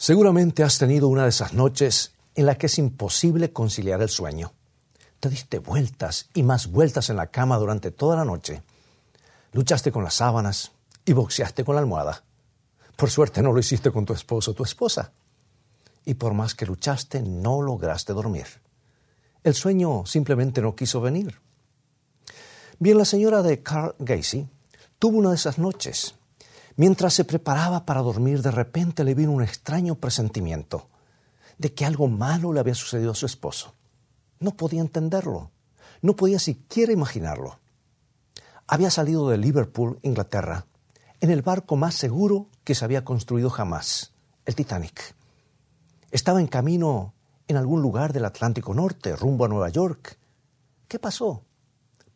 Seguramente has tenido una de esas noches en la que es imposible conciliar el sueño. Te diste vueltas y más vueltas en la cama durante toda la noche. Luchaste con las sábanas y boxeaste con la almohada. Por suerte no lo hiciste con tu esposo o tu esposa. Y por más que luchaste, no lograste dormir. El sueño simplemente no quiso venir. Bien, la señora de Carl Gacy tuvo una de esas noches Mientras se preparaba para dormir, de repente le vino un extraño presentimiento de que algo malo le había sucedido a su esposo. No podía entenderlo, no podía siquiera imaginarlo. Había salido de Liverpool, Inglaterra, en el barco más seguro que se había construido jamás, el Titanic. Estaba en camino en algún lugar del Atlántico Norte, rumbo a Nueva York. ¿Qué pasó?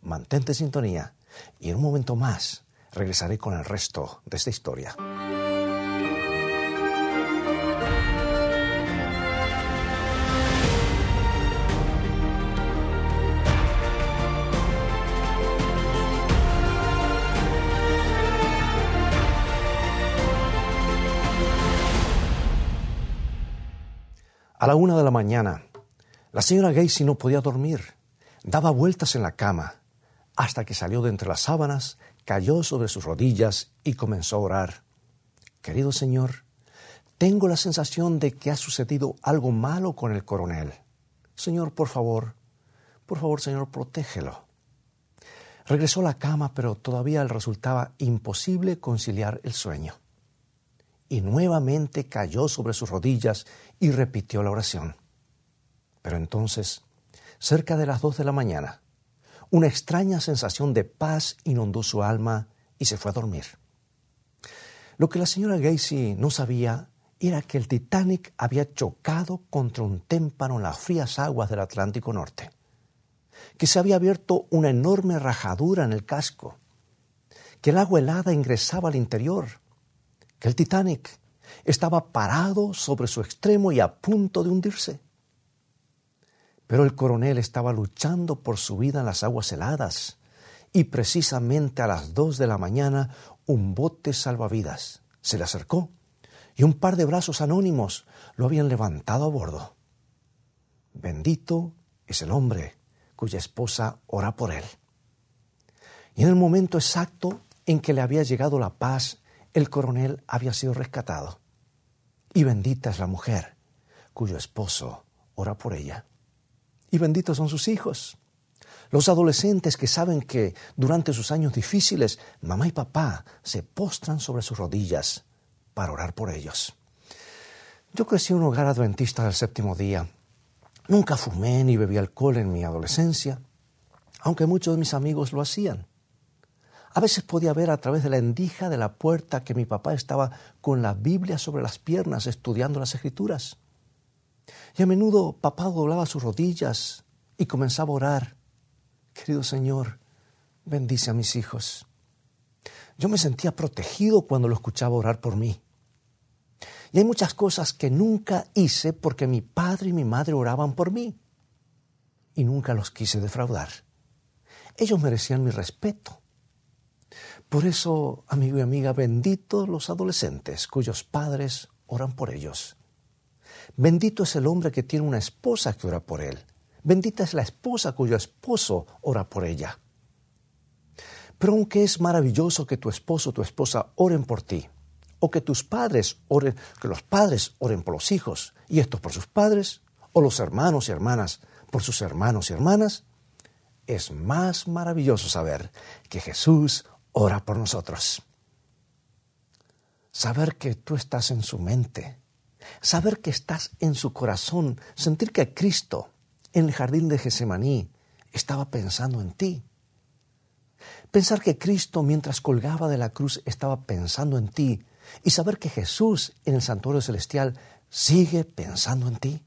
Mantente en sintonía y en un momento más regresaré con el resto de esta historia. A la una de la mañana, la señora Gacy no podía dormir. Daba vueltas en la cama hasta que salió de entre las sábanas cayó sobre sus rodillas y comenzó a orar. Querido Señor, tengo la sensación de que ha sucedido algo malo con el coronel. Señor, por favor, por favor, Señor, protégelo. Regresó a la cama, pero todavía le resultaba imposible conciliar el sueño. Y nuevamente cayó sobre sus rodillas y repitió la oración. Pero entonces, cerca de las dos de la mañana, una extraña sensación de paz inundó su alma y se fue a dormir. Lo que la señora Gacy no sabía era que el Titanic había chocado contra un témpano en las frías aguas del Atlántico Norte, que se había abierto una enorme rajadura en el casco, que el agua helada ingresaba al interior, que el Titanic estaba parado sobre su extremo y a punto de hundirse. Pero el coronel estaba luchando por su vida en las aguas heladas y precisamente a las dos de la mañana un bote salvavidas se le acercó y un par de brazos anónimos lo habían levantado a bordo. Bendito es el hombre cuya esposa ora por él. Y en el momento exacto en que le había llegado la paz, el coronel había sido rescatado. Y bendita es la mujer cuyo esposo ora por ella y benditos son sus hijos. Los adolescentes que saben que durante sus años difíciles mamá y papá se postran sobre sus rodillas para orar por ellos. Yo crecí en un hogar adventista del séptimo día. Nunca fumé ni bebí alcohol en mi adolescencia, aunque muchos de mis amigos lo hacían. A veces podía ver a través de la endija de la puerta que mi papá estaba con la Biblia sobre las piernas estudiando las escrituras. Y a menudo papá doblaba sus rodillas y comenzaba a orar. Querido Señor, bendice a mis hijos. Yo me sentía protegido cuando lo escuchaba orar por mí. Y hay muchas cosas que nunca hice porque mi padre y mi madre oraban por mí. Y nunca los quise defraudar. Ellos merecían mi respeto. Por eso, amigo y amiga, benditos los adolescentes cuyos padres oran por ellos. Bendito es el hombre que tiene una esposa que ora por él. Bendita es la esposa cuyo esposo ora por ella. Pero aunque es maravilloso que tu esposo o tu esposa oren por ti, o que tus padres oren, que los padres oren por los hijos, y estos por sus padres, o los hermanos y hermanas por sus hermanos y hermanas, es más maravilloso saber que Jesús ora por nosotros. Saber que tú estás en su mente, saber que estás en su corazón, sentir que Cristo en el jardín de Gesemaní estaba pensando en ti. Pensar que Cristo mientras colgaba de la cruz estaba pensando en ti y saber que Jesús en el santuario celestial sigue pensando en ti.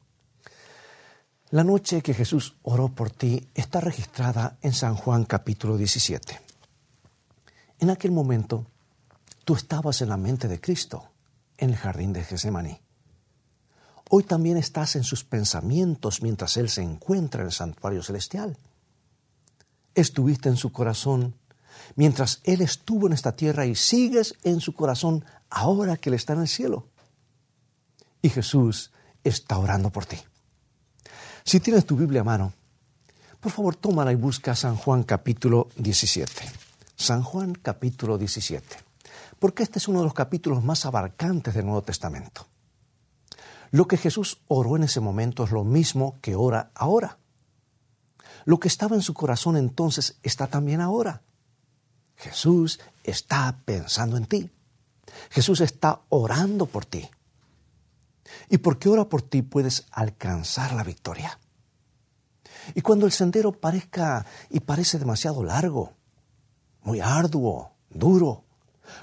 La noche que Jesús oró por ti está registrada en San Juan capítulo 17. En aquel momento, tú estabas en la mente de Cristo en el jardín de Gesemaní. Hoy también estás en sus pensamientos mientras Él se encuentra en el santuario celestial. Estuviste en su corazón mientras Él estuvo en esta tierra y sigues en su corazón ahora que Él está en el cielo. y Jesús está orando por ti. Si tienes tu Biblia a mano, por favor tómala y busca San Juan capítulo 17. San Juan capítulo 17. Porque este es uno de los capítulos más abarcantes del Nuevo Testamento. Lo que Jesús oró en ese momento es lo mismo que ora ahora. Lo que estaba en su corazón entonces está también ahora. Jesús está pensando en ti. Jesús está orando por ti. Y porque ora por ti puedes alcanzar la victoria. Y cuando el sendero parezca y parece demasiado largo, muy arduo, duro,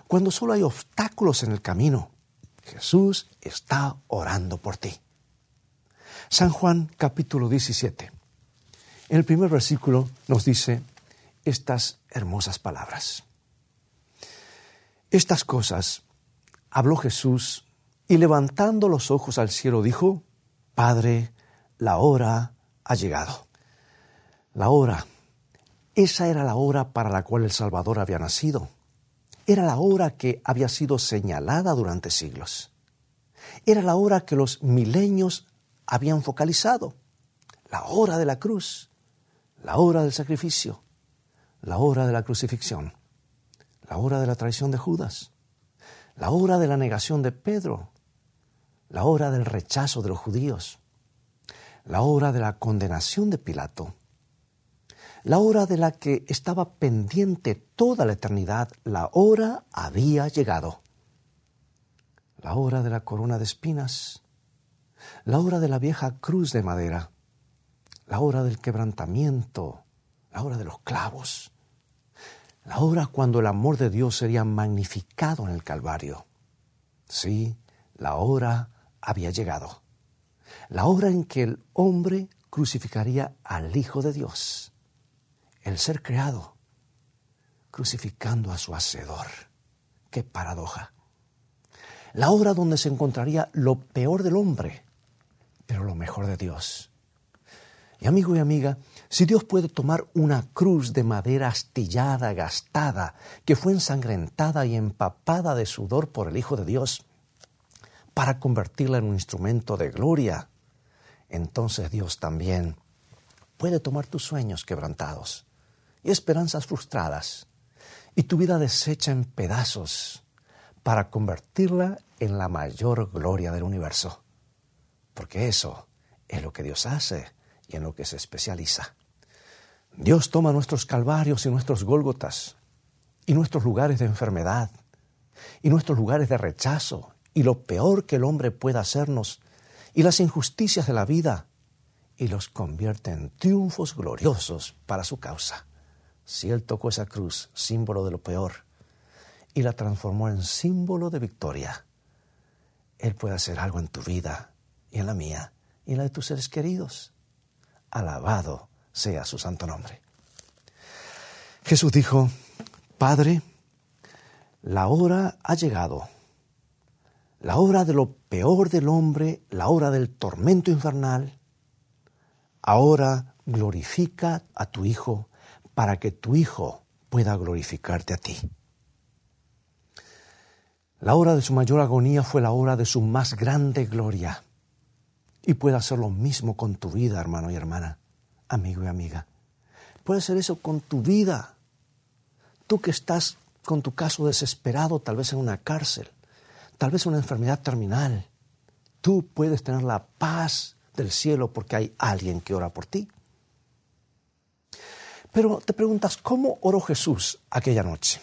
cuando solo hay obstáculos en el camino, Jesús está orando por ti. San Juan capítulo 17. En el primer versículo nos dice estas hermosas palabras. Estas cosas habló Jesús y levantando los ojos al cielo dijo, Padre, la hora ha llegado. La hora, esa era la hora para la cual el Salvador había nacido. Era la hora que había sido señalada durante siglos. Era la hora que los milenios habían focalizado. La hora de la cruz, la hora del sacrificio, la hora de la crucifixión, la hora de la traición de Judas, la hora de la negación de Pedro, la hora del rechazo de los judíos, la hora de la condenación de Pilato, la hora de la que estaba pendiente toda la eternidad, la hora había llegado. La hora de la corona de espinas, la hora de la vieja cruz de madera, la hora del quebrantamiento, la hora de los clavos, la hora cuando el amor de Dios sería magnificado en el Calvario. Sí, la hora había llegado. La hora en que el hombre crucificaría al Hijo de Dios, el ser creado, crucificando a su Hacedor. ¡Qué paradoja! La hora donde se encontraría lo peor del hombre, pero lo mejor de Dios. Y amigo y amiga, si Dios puede tomar una cruz de madera astillada, gastada, que fue ensangrentada y empapada de sudor por el Hijo de Dios, para convertirla en un instrumento de gloria, entonces Dios también puede tomar tus sueños quebrantados y esperanzas frustradas y tu vida deshecha en pedazos para convertirla en la mayor gloria del universo. Porque eso es lo que Dios hace y en lo que se especializa. Dios toma nuestros calvarios y nuestros gólgotas y nuestros lugares de enfermedad y nuestros lugares de rechazo y lo peor que el hombre pueda hacernos y las injusticias de la vida y los convierte en triunfos gloriosos para su causa. Si Él tocó esa cruz, símbolo de lo peor, y la transformó en símbolo de victoria, Él puede hacer algo en tu vida y en la mía y en la de tus seres queridos. Alabado sea su santo nombre. Jesús dijo, Padre, la hora ha llegado, la hora de lo peor del hombre, la hora del tormento infernal. Ahora glorifica a tu Hijo para que tu Hijo pueda glorificarte a ti. La hora de su mayor agonía fue la hora de su más grande gloria. Y puede hacer lo mismo con tu vida, hermano y hermana amigo y amiga. Puede ser eso con tu vida. Tú que estás con tu caso desesperado, tal vez en una cárcel, tal vez una enfermedad terminal, tú puedes tener la paz del cielo porque hay alguien que ora por ti. Pero te preguntas, ¿cómo oró Jesús aquella noche?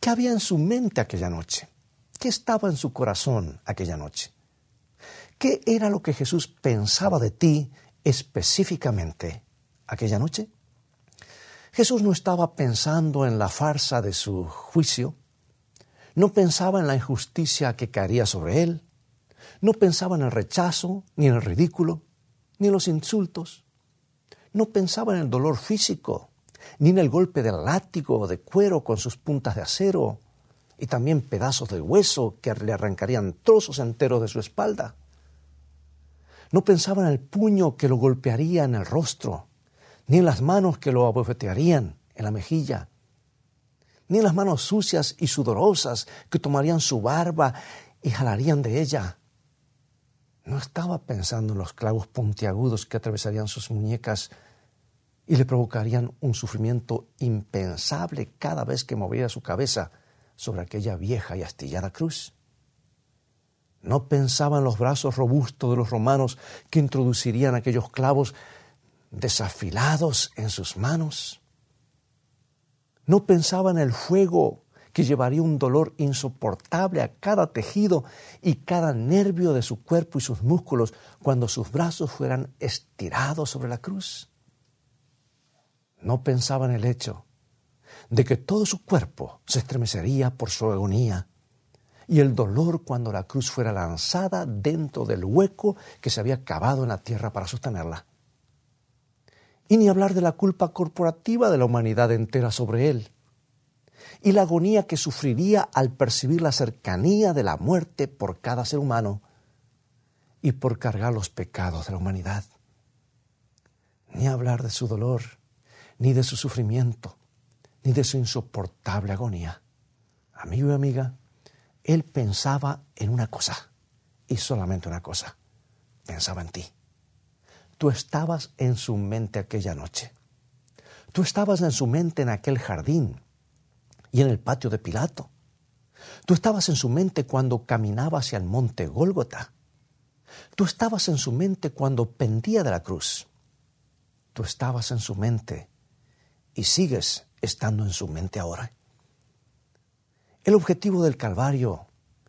¿Qué había en su mente aquella noche? ¿Qué estaba en su corazón aquella noche? ¿Qué era lo que Jesús pensaba de ti específicamente aquella noche? Jesús no estaba pensando en la farsa de su juicio, no pensaba en la injusticia que caería sobre él, no pensaba en el rechazo, ni en el ridículo, ni en los insultos, no pensaba en el dolor físico, ni en el golpe del látigo de cuero con sus puntas de acero y también pedazos de hueso que le arrancarían trozos enteros de su espalda. No pensaba en el puño que lo golpearía en el rostro, ni en las manos que lo abofetearían en la mejilla, ni en las manos sucias y sudorosas que tomarían su barba y jalarían de ella. No estaba pensando en los clavos puntiagudos que atravesarían sus muñecas y le provocarían un sufrimiento impensable cada vez que movía su cabeza sobre aquella vieja y astillada cruz. No pensaba en los brazos robustos de los romanos que introducirían aquellos clavos desafilados en sus manos. No pensaba en el fuego que llevaría un dolor insoportable a cada tejido y cada nervio de su cuerpo y sus músculos cuando sus brazos fueran estirados sobre la cruz. No pensaba en el hecho de que todo su cuerpo se estremecería por su agonía y el dolor cuando la cruz fuera lanzada dentro del hueco que se había cavado en la tierra para sostenerla. Y ni hablar de la culpa corporativa de la humanidad entera sobre él, y la agonía que sufriría al percibir la cercanía de la muerte por cada ser humano y por cargar los pecados de la humanidad. Ni hablar de su dolor, ni de su sufrimiento, ni de su insoportable agonía. Amigo y amiga, él pensaba en una cosa, y solamente una cosa. Pensaba en ti. Tú estabas en su mente aquella noche. Tú estabas en su mente en aquel jardín y en el patio de Pilato. Tú estabas en su mente cuando caminaba hacia el monte Gólgota. Tú estabas en su mente cuando pendía de la cruz. Tú estabas en su mente y sigues estando en su mente ahora. El objetivo del Calvario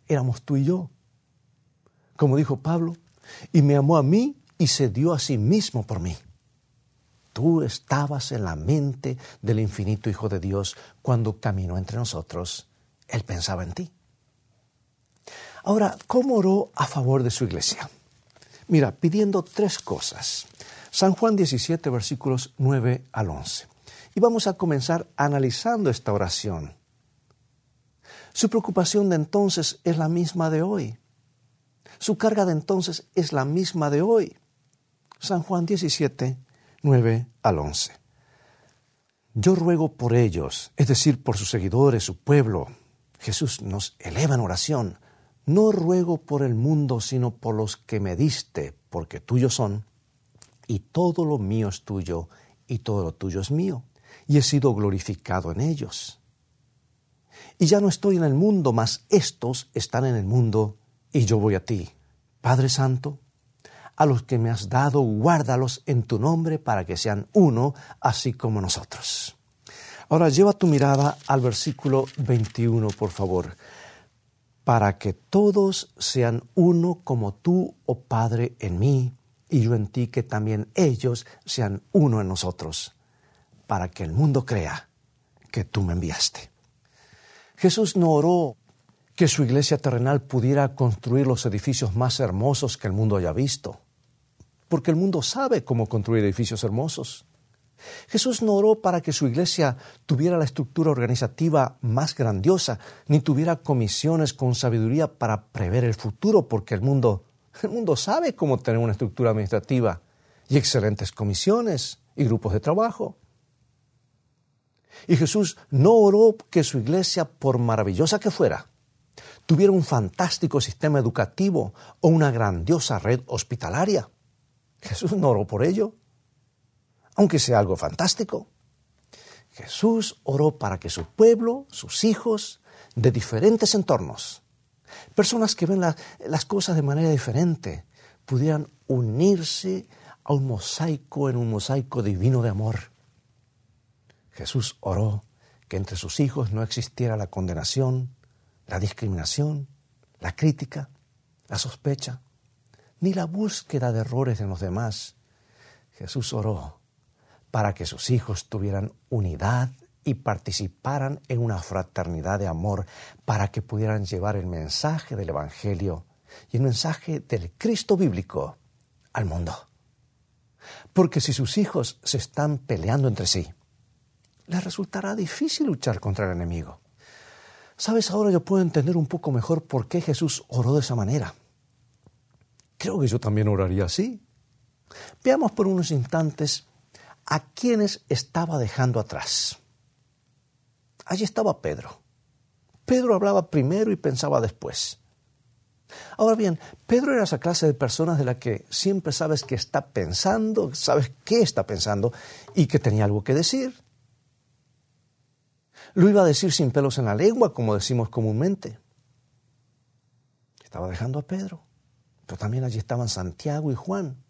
éramos tú y yo. Como dijo Pablo, y me amó a mí y se dio a sí mismo por mí. Tú estabas en la mente del infinito Hijo de Dios cuando caminó entre nosotros. Él pensaba en ti. Ahora, ¿cómo oró a favor de su iglesia? Mira, pidiendo tres cosas. San Juan 17, versículos 9 al 11. Y vamos a comenzar analizando esta oración. Su preocupación de entonces es la misma de hoy. Su carga de entonces es la misma de hoy. San Juan 17, 9 al 11. Yo ruego por ellos, es decir, por sus seguidores, su pueblo. Jesús nos eleva en oración. No ruego por el mundo, sino por los que me diste, porque tuyos son, y todo lo mío es tuyo, y todo lo tuyo es mío, y he sido glorificado en ellos y ya no estoy en el mundo, mas estos están en el mundo y yo voy a ti. Padre Santo, a los que me has dado, guárdalos en tu nombre para que sean uno, así como nosotros. Ahora lleva tu mirada al versículo 21, por favor. Para que todos sean uno como tú, oh Padre, en mí, y yo en ti, que también ellos sean uno en nosotros, para que el mundo crea que tú me enviaste. Jesús no oró que su iglesia terrenal pudiera construir los edificios más hermosos que el mundo haya visto, porque el mundo sabe cómo construir edificios hermosos. Jesús no oró para que su iglesia tuviera la estructura organizativa más grandiosa, ni tuviera comisiones con sabiduría para prever el futuro, porque el mundo, el mundo sabe cómo tener una estructura administrativa y excelentes comisiones y grupos de trabajo. Y Jesús no oró que su iglesia, por maravillosa que fuera, tuviera un fantástico sistema educativo o una grandiosa red hospitalaria. Jesús no oró por ello, aunque sea algo fantástico. Jesús oró para que su pueblo, sus hijos, de diferentes entornos, personas que ven las cosas de manera diferente, pudieran unirse a un mosaico en un mosaico divino de amor Jesús oró que entre sus hijos no existiera la condenación, la discriminación, la crítica, la sospecha, ni la búsqueda de errores en los demás. Jesús oró para que sus hijos tuvieran unidad y participaran en una fraternidad de amor, para que pudieran llevar el mensaje del Evangelio y el mensaje del Cristo bíblico al mundo. Porque si sus hijos se están peleando entre sí, les resultará difícil luchar contra el enemigo. Sabes, ahora yo puedo entender un poco mejor por qué Jesús oró de esa manera. Creo que yo también oraría así. Veamos por unos instantes a quienes estaba dejando atrás. Allí estaba Pedro. Pedro hablaba primero y pensaba después. Ahora bien, Pedro era esa clase de personas de la que siempre sabes que está pensando, sabes qué está pensando y que tenía algo que decir. Lo iba a decir sin pelos en la lengua, como decimos comúnmente. Estaba dejando a Pedro, pero también allí estaban Santiago y Juan,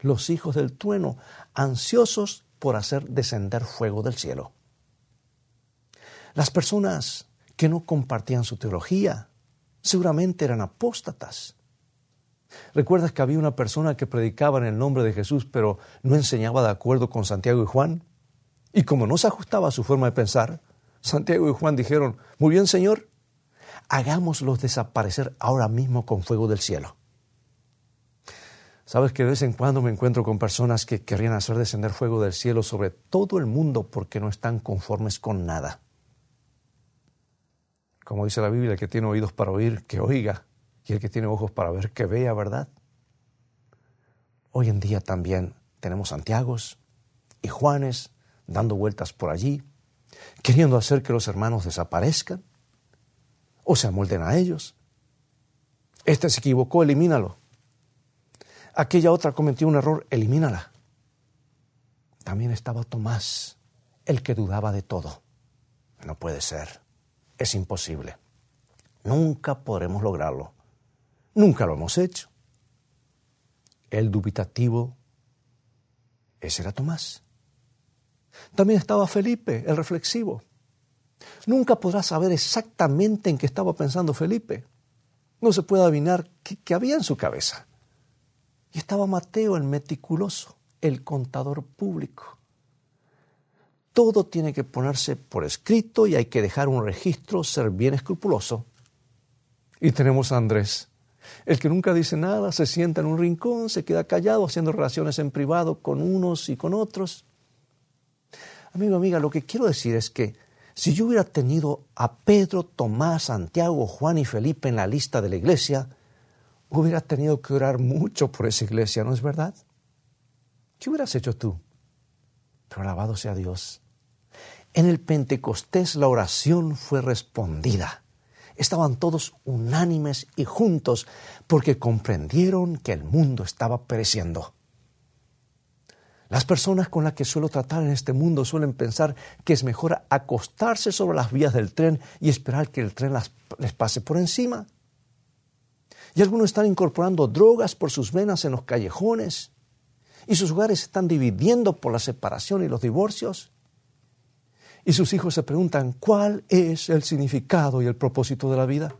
los hijos del trueno, ansiosos por hacer descender fuego del cielo. Las personas que no compartían su teología, seguramente eran apóstatas. ¿Recuerdas que había una persona que predicaba en el nombre de Jesús, pero no enseñaba de acuerdo con Santiago y Juan? Y como no se ajustaba a su forma de pensar, Santiago y Juan dijeron, muy bien Señor, hagámoslos desaparecer ahora mismo con fuego del cielo. Sabes que de vez en cuando me encuentro con personas que querrían hacer descender fuego del cielo sobre todo el mundo porque no están conformes con nada. Como dice la Biblia, el que tiene oídos para oír, que oiga, y el que tiene ojos para ver, que vea, ¿verdad? Hoy en día también tenemos Santiagos y Juanes dando vueltas por allí, queriendo hacer que los hermanos desaparezcan o se amolden a ellos. Este se equivocó, elimínalo. Aquella otra cometió un error, elimínala. También estaba Tomás, el que dudaba de todo. No puede ser es imposible. Nunca podremos lograrlo. Nunca lo hemos hecho. El dubitativo, ese era Tomás. También estaba Felipe, el reflexivo. Nunca podrás saber exactamente en qué estaba pensando Felipe. No se puede adivinar qué, qué había en su cabeza. Y estaba Mateo, el meticuloso, el contador público todo tiene que ponerse por escrito y hay que dejar un registro, ser bien escrupuloso. Y tenemos a Andrés, el que nunca dice nada, se sienta en un rincón, se queda callado haciendo relaciones en privado con unos y con otros. Amigo, amiga, lo que quiero decir es que si yo hubiera tenido a Pedro, Tomás, Santiago, Juan y Felipe en la lista de la iglesia, hubiera tenido que orar mucho por esa iglesia, ¿no es verdad? ¿Qué hubieras hecho tú? Pero alabado sea Dios en el Pentecostés la oración fue respondida. Estaban todos unánimes y juntos porque comprendieron que el mundo estaba pereciendo. Las personas con las que suelo tratar en este mundo suelen pensar que es mejor acostarse sobre las vías del tren y esperar que el tren les pase por encima. Y algunos están incorporando drogas por sus venas en los callejones y sus hogares se están dividiendo por la separación y los divorcios. Y sus hijos se preguntan, ¿cuál es el significado y el propósito de la vida?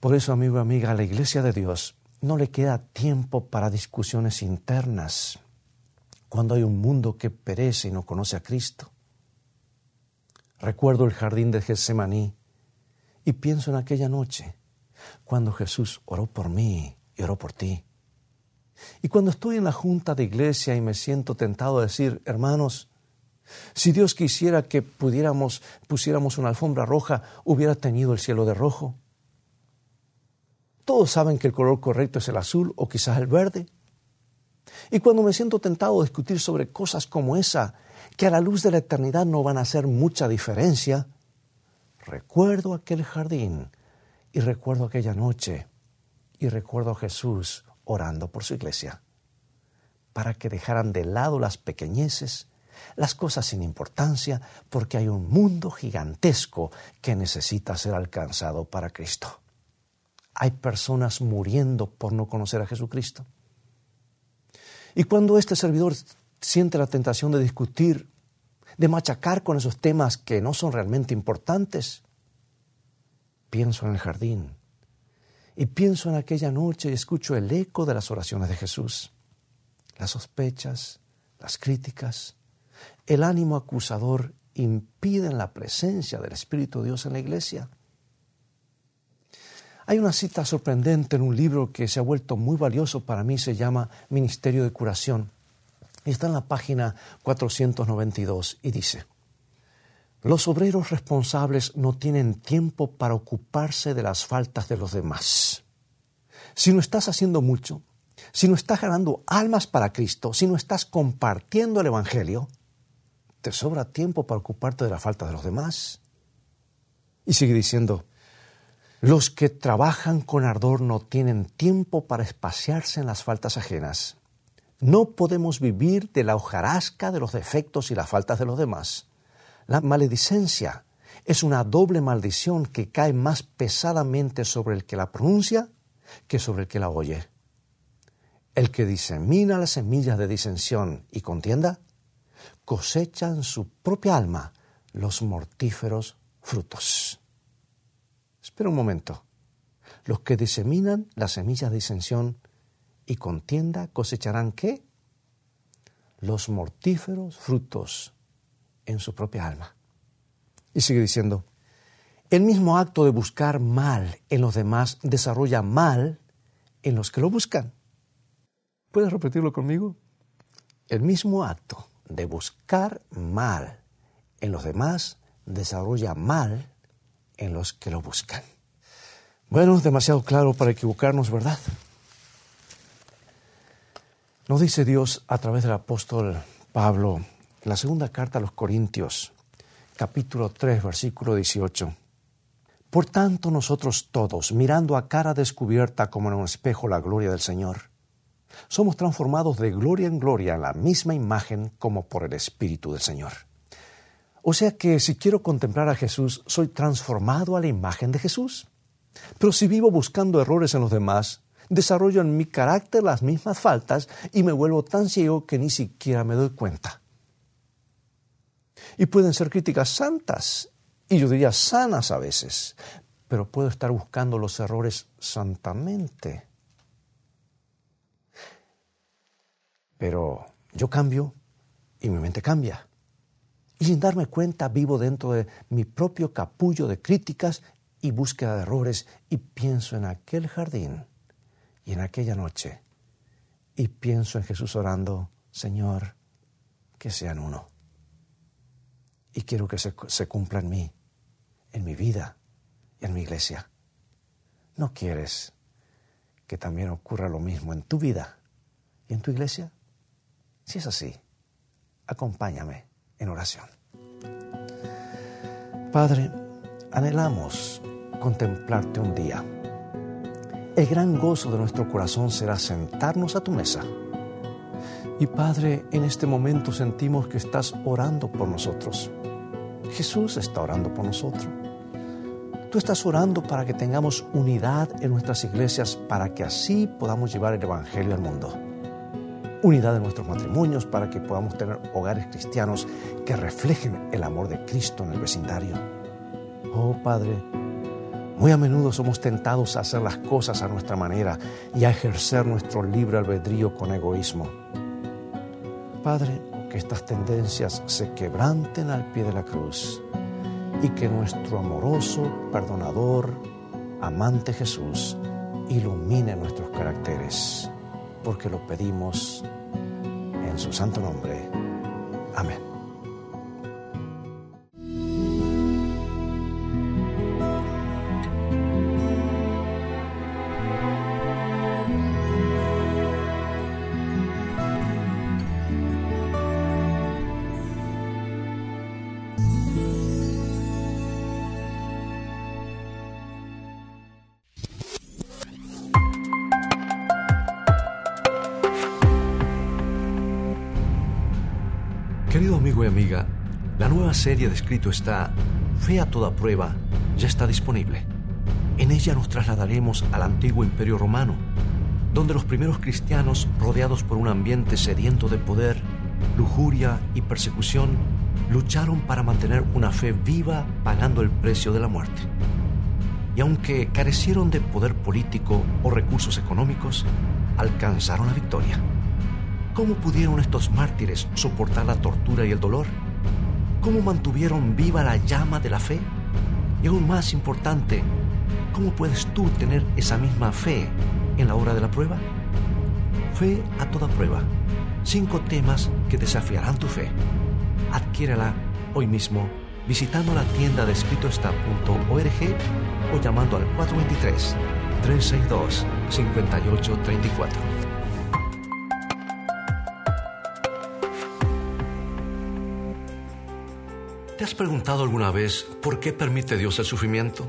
Por eso, amigo y amiga, a la iglesia de Dios no le queda tiempo para discusiones internas cuando hay un mundo que perece y no conoce a Cristo. Recuerdo el jardín de Getsemaní y pienso en aquella noche cuando Jesús oró por mí y oró por ti. Y cuando estoy en la junta de iglesia y me siento tentado a decir, hermanos, si Dios quisiera que pudiéramos, pusiéramos una alfombra roja, hubiera tenido el cielo de rojo. Todos saben que el color correcto es el azul o quizás el verde. Y cuando me siento tentado a discutir sobre cosas como esa, que a la luz de la eternidad no van a hacer mucha diferencia, recuerdo aquel jardín y recuerdo aquella noche y recuerdo a Jesús orando por su iglesia, para que dejaran de lado las pequeñeces las cosas sin importancia, porque hay un mundo gigantesco que necesita ser alcanzado para Cristo. Hay personas muriendo por no conocer a Jesucristo. Y cuando este servidor siente la tentación de discutir, de machacar con esos temas que no son realmente importantes, pienso en el jardín y pienso en aquella noche y escucho el eco de las oraciones de Jesús, las sospechas, las críticas, el ánimo acusador impide la presencia del Espíritu de Dios en la iglesia. Hay una cita sorprendente en un libro que se ha vuelto muy valioso para mí, se llama Ministerio de Curación. Está en la página 492 y dice, los obreros responsables no tienen tiempo para ocuparse de las faltas de los demás. Si no estás haciendo mucho, si no estás ganando almas para Cristo, si no estás compartiendo el Evangelio, te sobra tiempo para ocuparte de la falta de los demás. Y sigue diciendo, Los que trabajan con ardor no tienen tiempo para espaciarse en las faltas ajenas. No podemos vivir de la hojarasca de los defectos y las faltas de los demás. La maledicencia es una doble maldición que cae más pesadamente sobre el que la pronuncia que sobre el que la oye. El que disemina las semillas de disensión y contienda cosecha en su propia alma los mortíferos frutos. Espera un momento. Los que diseminan las semillas de disensión y contienda cosecharán qué? Los mortíferos frutos en su propia alma. Y sigue diciendo, el mismo acto de buscar mal en los demás desarrolla mal en los que lo buscan. ¿Puedes repetirlo conmigo? El mismo acto de buscar mal en los demás desarrolla mal en los que lo buscan. Bueno, demasiado claro para equivocarnos, ¿verdad? Nos dice Dios a través del apóstol Pablo en la segunda carta a los Corintios, capítulo 3, versículo 18. Por tanto, nosotros todos, mirando a cara descubierta como en un espejo la gloria del Señor, somos transformados de gloria en gloria en la misma imagen como por el Espíritu del Señor. O sea que si quiero contemplar a Jesús, soy transformado a la imagen de Jesús. Pero si vivo buscando errores en los demás, desarrollo en mi carácter las mismas faltas y me vuelvo tan ciego que ni siquiera me doy cuenta. Y pueden ser críticas santas, y yo diría sanas a veces, pero puedo estar buscando los errores santamente. Pero yo cambio y mi mente cambia. Y sin darme cuenta vivo dentro de mi propio capullo de críticas y búsqueda de errores y pienso en aquel jardín y en aquella noche y pienso en Jesús orando, Señor, que sean uno. Y quiero que se, cumpla en mí, en mi vida y en mi iglesia. ¿No quieres que también ocurra lo mismo en tu vida y en tu iglesia? Si es así, acompáñame en oración. Padre, anhelamos contemplarte un día. El gran gozo de nuestro corazón será sentarnos a tu mesa. Y Padre, en este momento sentimos que estás orando por nosotros. Jesús está orando por nosotros. Tú estás orando para que tengamos unidad en nuestras iglesias, para que así podamos llevar el Evangelio al mundo unidad en nuestros matrimonios para que podamos tener hogares cristianos que reflejen el amor de Cristo en el vecindario. Oh Padre, muy a menudo somos tentados a hacer las cosas a nuestra manera y a ejercer nuestro libre albedrío con egoísmo. Padre, que estas tendencias se quebranten al pie de la cruz y que nuestro amoroso, perdonador, amante Jesús ilumine nuestros caracteres, porque lo pedimos en su santo nombre. Amén. Serie de escrito está Fe a toda prueba ya está disponible. En ella nos trasladaremos al antiguo imperio romano, donde los primeros cristianos, rodeados por un ambiente sediento de poder, lujuria y persecución, lucharon para mantener una fe viva pagando el precio de la muerte. Y aunque carecieron de poder político o recursos económicos, alcanzaron la victoria. ¿Cómo pudieron estos mártires soportar la tortura y el dolor? ¿Cómo mantuvieron viva la llama de la fe? Y aún más importante, ¿cómo puedes tú tener esa misma fe en la hora de la prueba? Fe a toda prueba. Cinco temas que desafiarán tu fe. Adquiérala hoy mismo visitando la tienda de escritoestá.org o llamando al 423 362 5834. ¿Te has preguntado alguna vez por qué permite Dios el sufrimiento?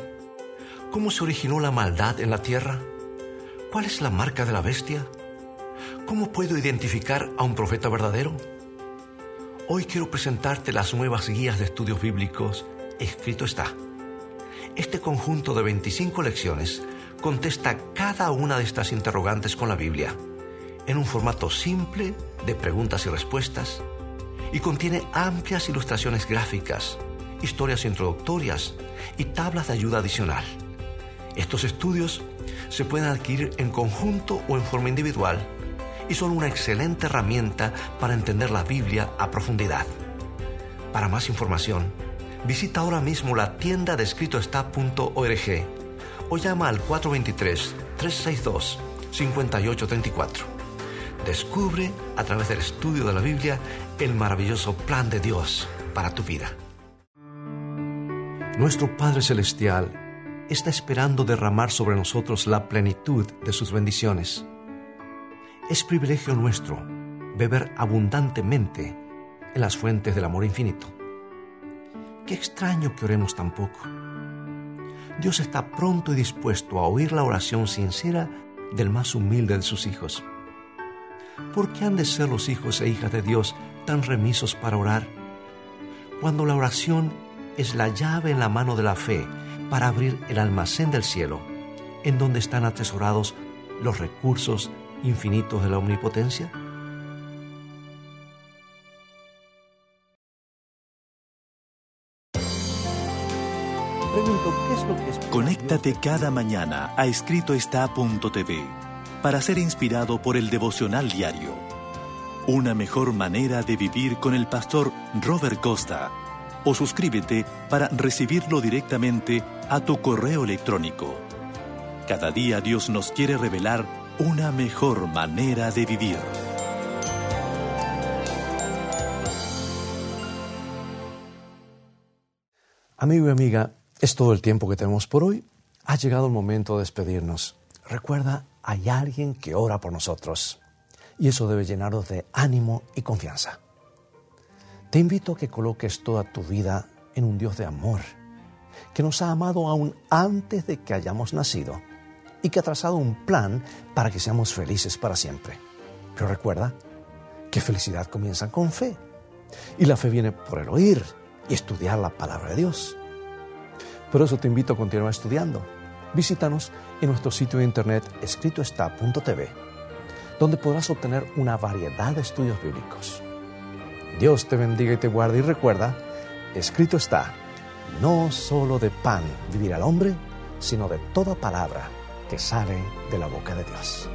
¿Cómo se originó la maldad en la tierra? ¿Cuál es la marca de la bestia? ¿Cómo puedo identificar a un profeta verdadero? Hoy quiero presentarte las nuevas guías de estudios bíblicos. Escrito está. Este conjunto de 25 lecciones contesta cada una de estas interrogantes con la Biblia, en un formato simple de preguntas y respuestas, y contiene amplias ilustraciones gráficas, historias introductorias y tablas de ayuda adicional. Estos estudios se pueden adquirir en conjunto o en forma individual y son una excelente herramienta para entender la Biblia a profundidad. Para más información, visita ahora mismo la tienda de escritoestá.org o llama al 423-362-5834. Descubre a través del estudio de la Biblia el maravilloso plan de Dios para tu vida. Nuestro Padre Celestial está esperando derramar sobre nosotros la plenitud de sus bendiciones. Es privilegio nuestro beber abundantemente en las fuentes del amor infinito. Qué extraño que oremos tan poco. Dios está pronto y dispuesto a oír la oración sincera del más humilde de sus hijos. ¿Por qué han de ser los hijos e hijas de Dios tan remisos para orar? Cuando la oración es la llave en la mano de la fe para abrir el almacén del cielo, en donde están atesorados los recursos infinitos de la omnipotencia? Conéctate cada mañana a escritoestá.tv para ser inspirado por el devocional diario. Una mejor manera de vivir con el pastor Robert Costa. O suscríbete para recibirlo directamente a tu correo electrónico. Cada día Dios nos quiere revelar una mejor manera de vivir. Amigo y amiga, es todo el tiempo que tenemos por hoy. Ha llegado el momento de despedirnos. Recuerda, hay alguien que ora por nosotros y eso debe llenarnos de ánimo y confianza. Te invito a que coloques toda tu vida en un Dios de amor, que nos ha amado aún antes de que hayamos nacido y que ha trazado un plan para que seamos felices para siempre. Pero recuerda que felicidad comienza con fe. Y la fe viene por el oír y estudiar la palabra de Dios. Por eso te invito a continuar estudiando. Visítanos en nuestro sitio de internet escritoestá.tv, donde podrás obtener una variedad de estudios bíblicos. Dios te bendiga y te guarde y recuerda, escrito está, no solo de pan vivirá el hombre, sino de toda palabra que sale de la boca de Dios.